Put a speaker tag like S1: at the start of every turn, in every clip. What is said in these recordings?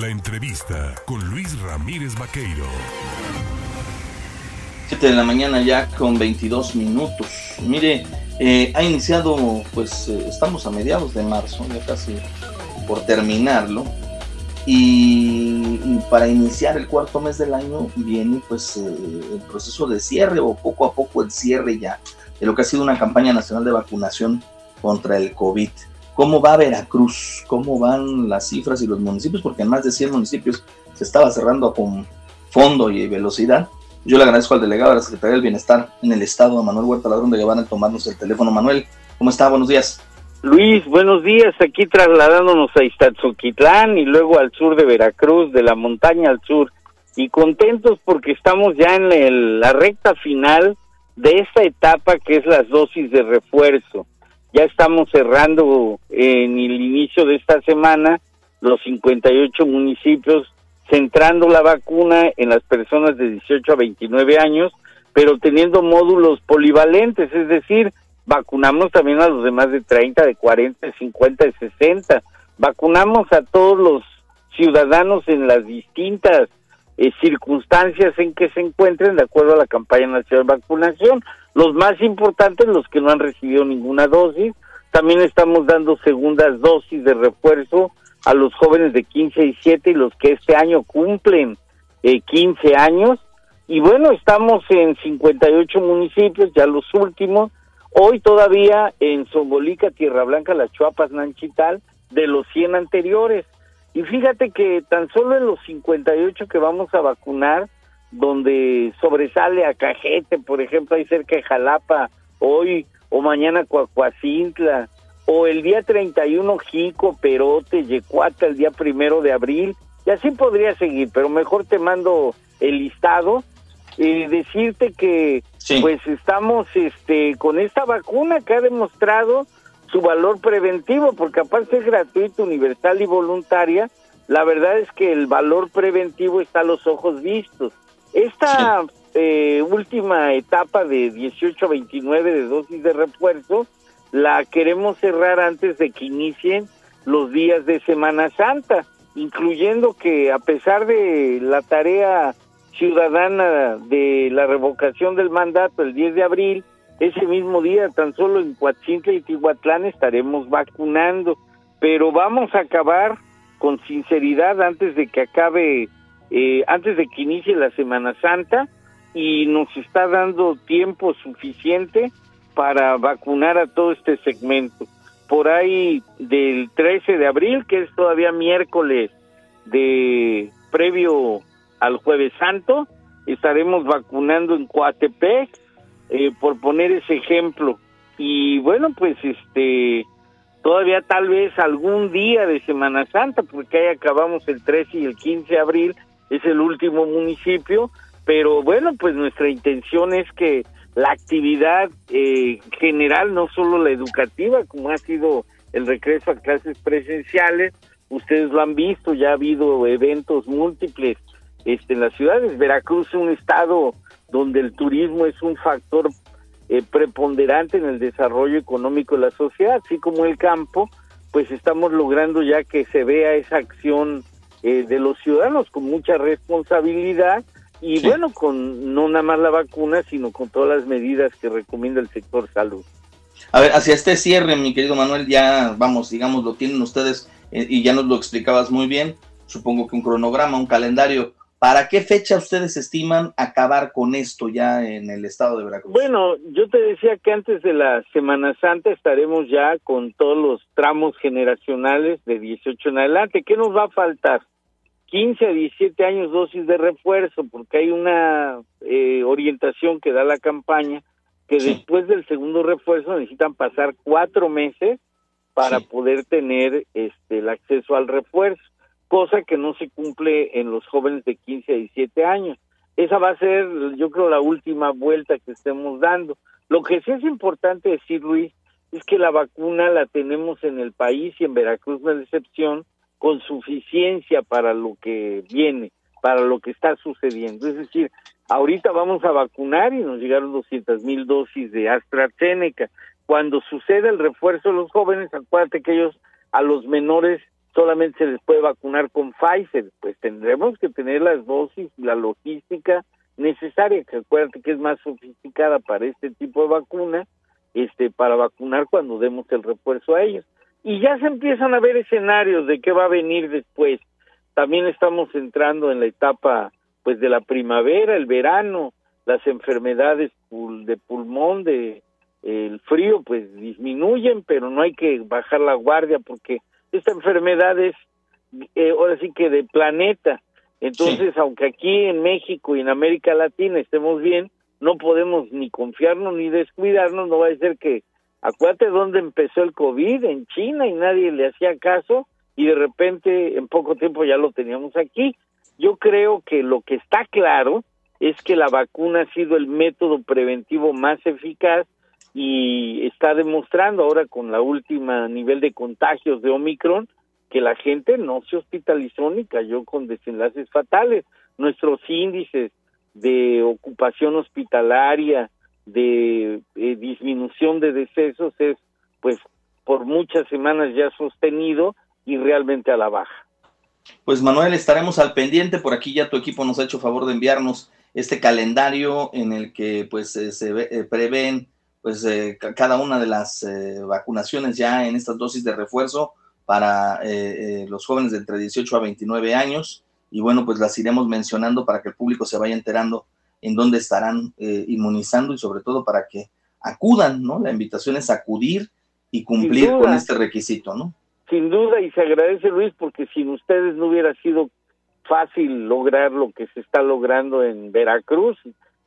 S1: La entrevista con Luis Ramírez Vaqueiro.
S2: 7 de la mañana ya con 22 minutos. Mire, eh, ha iniciado, pues eh, estamos a mediados de marzo, ya casi por terminarlo. Y, para iniciar el cuarto mes del año viene pues eh, el proceso de cierre o poco a poco el cierre ya de lo que ha sido una campaña nacional de vacunación contra el COVID. ¿Cómo va Veracruz? ¿Cómo van las cifras y los municipios? Porque en más de 100 municipios se estaba cerrando con fondo y velocidad. Yo le agradezco al delegado de la Secretaría del Bienestar en el Estado, Manuel Huerta Ladrón de Guevara, tomarnos el teléfono. Manuel, ¿cómo está? Buenos días.
S3: Luis, buenos días. Aquí trasladándonos a Iztazoquitlán y luego al sur de Veracruz, de la montaña al sur. Y contentos porque estamos ya en la recta final de esta etapa que es las dosis de refuerzo. Ya estamos cerrando en el inicio de esta semana los 58 municipios centrando la vacuna en las personas de 18 a 29 años, pero teniendo módulos polivalentes, es decir, vacunamos también a los demás de 30, de 40, de 50, de 60. Vacunamos a todos los ciudadanos en las distintas eh, circunstancias en que se encuentren de acuerdo a la campaña nacional de vacunación. Los más importantes, los que no han recibido ninguna dosis. También estamos dando segundas dosis de refuerzo a los jóvenes de 15 y 7 y los que este año cumplen eh, 15 años. Y bueno, estamos en 58 municipios, ya los últimos. Hoy todavía en Zombolica, Tierra Blanca, Las Chuapas, Nanchital, de los 100 anteriores. Y fíjate que tan solo en los 58 que vamos a vacunar, donde sobresale a Cajete, por ejemplo, ahí cerca de Jalapa, hoy o mañana Cuacuacintla, o el día 31 Jico, Perote, Yecuata, el día primero de abril, y así podría seguir, pero mejor te mando el listado. y decirte que pues estamos este con esta vacuna que ha demostrado su valor preventivo, porque aparte es gratuito, universal y voluntaria, la verdad es que el valor preventivo está a los ojos vistos. Esta eh, última etapa de 18 a 29 de dosis de refuerzo, la queremos cerrar antes de que inicien los días de Semana Santa, incluyendo que a pesar de la tarea ciudadana de la revocación del mandato el 10 de abril, ese mismo día tan solo en Coatzintla y Tihuatlán estaremos vacunando, pero vamos a acabar con sinceridad antes de que acabe, eh, antes de que inicie la Semana Santa y nos está dando tiempo suficiente para vacunar a todo este segmento. Por ahí del 13 de abril, que es todavía miércoles de previo al jueves santo, estaremos vacunando en Coatepec, eh, por poner ese ejemplo. Y bueno, pues este, todavía tal vez algún día de Semana Santa, porque ahí acabamos el 13 y el 15 de abril, es el último municipio, pero bueno, pues nuestra intención es que la actividad eh, general, no solo la educativa, como ha sido el regreso a clases presenciales, ustedes lo han visto, ya ha habido eventos múltiples este, en las ciudades. Veracruz es un estado donde el turismo es un factor eh, preponderante en el desarrollo económico de la sociedad, así como el campo, pues estamos logrando ya que se vea esa acción eh, de los ciudadanos con mucha responsabilidad y bueno, con no nada más la vacuna, sino con todas las medidas que recomienda el sector salud.
S2: A ver, hacia este cierre, mi querido Manuel, ya vamos, digamos, lo tienen ustedes eh, y ya nos lo explicabas muy bien. Supongo que un cronograma, un calendario. ¿Para qué fecha ustedes estiman acabar con esto ya en el estado de Veracruz?
S3: Bueno, yo te decía que antes de la Semana Santa estaremos ya con todos los tramos generacionales de 18 en adelante. ¿Qué nos va a faltar? 15 a 17 años dosis de refuerzo, porque hay una eh, orientación que da la campaña que después del segundo refuerzo necesitan pasar cuatro meses para poder tener este el acceso al refuerzo, cosa que no se cumple en los jóvenes de 15 a 17 años. Esa va a ser, yo creo, la última vuelta que estemos dando. Lo que sí es importante decir, Luis, es que la vacuna la tenemos en el país y en Veracruz no es excepción, con suficiencia para lo que viene, para lo que está sucediendo. Es decir, ahorita vamos a vacunar y nos llegaron 200 mil dosis de AstraZeneca. Cuando suceda el refuerzo de los jóvenes, acuérdate que ellos a los menores solamente se les puede vacunar con Pfizer, pues tendremos que tener las dosis, la logística necesaria, que acuérdate que es más sofisticada para este tipo de vacuna, este, para vacunar cuando demos el refuerzo a ellos. Y ya se empiezan a ver escenarios de qué va a venir después. También estamos entrando en la etapa pues de la primavera, el verano, las enfermedades de pulmón, de el frío, pues disminuyen, pero no hay que bajar la guardia porque esta enfermedad es eh, ahora sí que de planeta. Entonces, aunque aquí en México y en América Latina estemos bien, no podemos ni confiarnos ni descuidarnos, no va a ser que acuérdate dónde empezó el COVID, en China y nadie le hacía caso y de repente en poco tiempo ya lo teníamos aquí. Yo creo que lo que está claro es que la vacuna ha sido el método preventivo más eficaz y está demostrando ahora con la última nivel de contagios de Omicron que la gente no se hospitalizó ni cayó con desenlaces fatales. Nuestros índices de ocupación hospitalaria, de eh, disminución de decesos es pues por muchas semanas ya sostenido y realmente a la baja.
S2: Pues Manuel, estaremos al pendiente. Por aquí ya tu equipo nos ha hecho favor de enviarnos este calendario en el que pues eh, se eh, prevén pues cada una de las vacunaciones ya en estas dosis de refuerzo para los jóvenes de entre 18 a 29 años y bueno pues las iremos mencionando para que el público se vaya enterando en dónde estarán inmunizando y sobre todo para que acudan, ¿no? La invitación es acudir y cumplir con este requisito, ¿no?
S3: Sin duda, y se agradece Luis, porque sin ustedes no hubiera sido fácil lograr lo que se está logrando en Veracruz,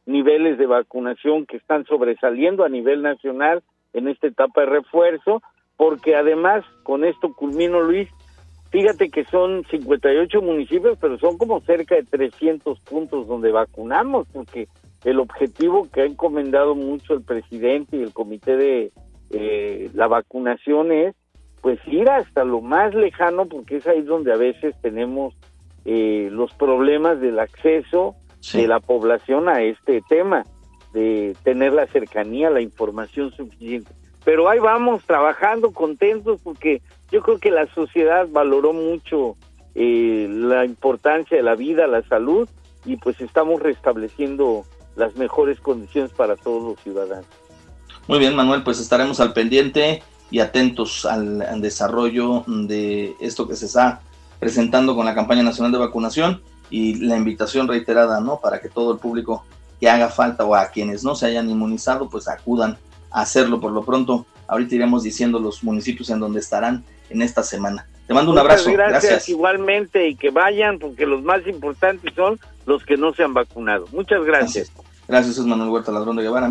S3: niveles de vacunación que están sobresaliendo a nivel nacional en esta etapa de refuerzo, porque además, con esto culmino Luis, fíjate que son 58 municipios, pero son como cerca de 300 puntos donde vacunamos, porque el objetivo que ha encomendado mucho el presidente y el comité de eh, la vacunación es pues ir hasta lo más lejano porque es ahí donde a veces tenemos eh, los problemas del acceso de la población a este tema, de tener la cercanía, la información suficiente. Pero ahí vamos trabajando contentos porque yo creo que la sociedad valoró mucho eh, la importancia de la vida, la salud y pues estamos restableciendo las mejores condiciones para todos los ciudadanos.
S2: Muy bien, Manuel, pues estaremos al pendiente y atentos al, desarrollo de esto que se está presentando con la campaña nacional de vacunación y la invitación reiterada, ¿no? Para que todo el público que haga falta o a quienes no se hayan inmunizado, pues acudan hacerlo por lo pronto. Ahorita iremos diciendo los municipios en donde estarán en esta semana. Te mando un abrazo.
S3: Gracias, igualmente y que vayan porque los más importantes son los que no se han vacunado. Muchas gracias.
S2: Gracias, es Manuel Huerta Ladrón de Guevara.